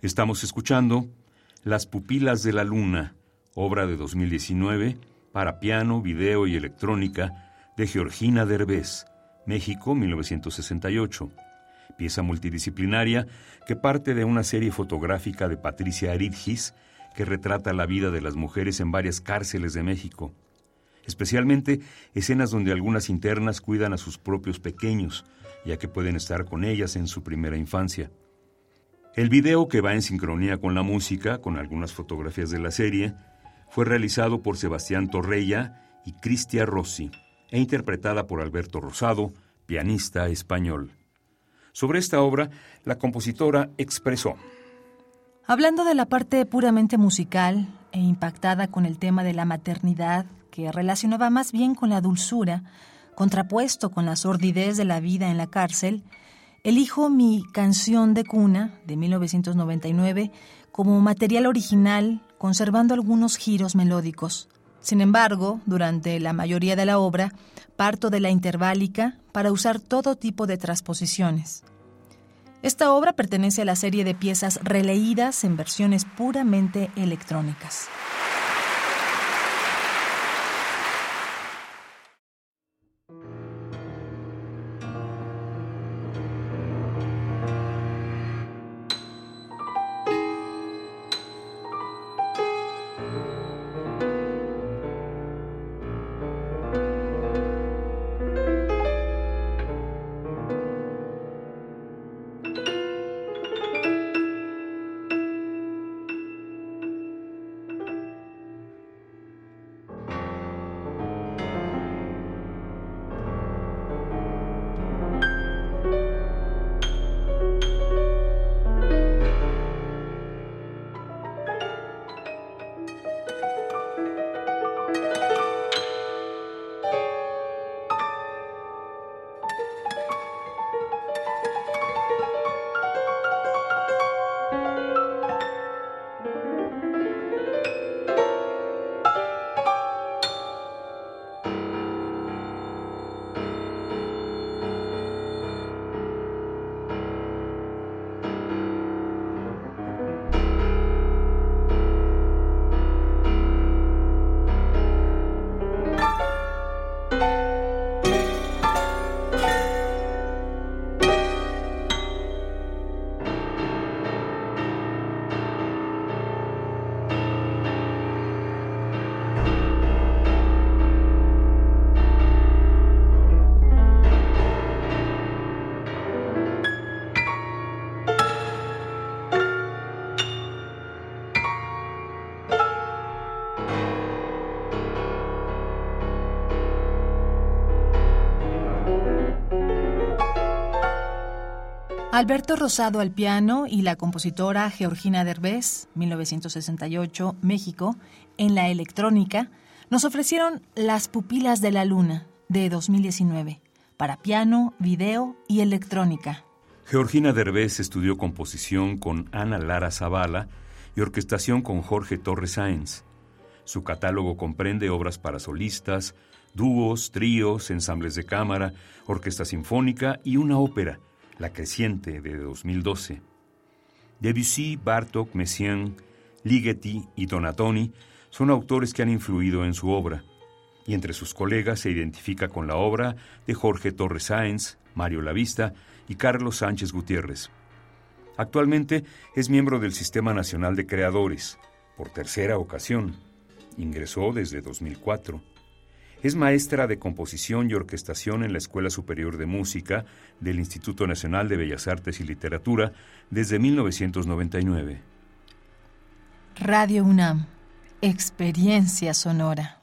Estamos escuchando Las pupilas de la luna, obra de 2019 para piano, video y electrónica de Georgina Derbez, México 1968. Pieza multidisciplinaria que parte de una serie fotográfica de Patricia Aridgis que retrata la vida de las mujeres en varias cárceles de México. Especialmente escenas donde algunas internas cuidan a sus propios pequeños, ya que pueden estar con ellas en su primera infancia. El video, que va en sincronía con la música, con algunas fotografías de la serie, fue realizado por Sebastián Torreya y Cristia Rossi e interpretada por Alberto Rosado, pianista español. Sobre esta obra, la compositora expresó. Hablando de la parte puramente musical e impactada con el tema de la maternidad, que relacionaba más bien con la dulzura, contrapuesto con la sordidez de la vida en la cárcel, Elijo mi canción de cuna de 1999 como material original, conservando algunos giros melódicos. Sin embargo, durante la mayoría de la obra, parto de la interválica para usar todo tipo de transposiciones. Esta obra pertenece a la serie de piezas releídas en versiones puramente electrónicas. Alberto Rosado al piano y la compositora Georgina Derbez, 1968, México, en la electrónica, nos ofrecieron Las pupilas de la luna, de 2019, para piano, video y electrónica. Georgina Derbez estudió composición con Ana Lara Zavala y orquestación con Jorge Torres Sáenz. Su catálogo comprende obras para solistas, dúos, tríos, ensambles de cámara, orquesta sinfónica y una ópera, la Creciente de 2012. Debussy, Bartok, Messiaen, Ligeti y Donatoni son autores que han influido en su obra, y entre sus colegas se identifica con la obra de Jorge Torres Sáenz, Mario Lavista y Carlos Sánchez Gutiérrez. Actualmente es miembro del Sistema Nacional de Creadores, por tercera ocasión. Ingresó desde 2004. Es maestra de composición y orquestación en la Escuela Superior de Música del Instituto Nacional de Bellas Artes y Literatura desde 1999. Radio UNAM, Experiencia Sonora.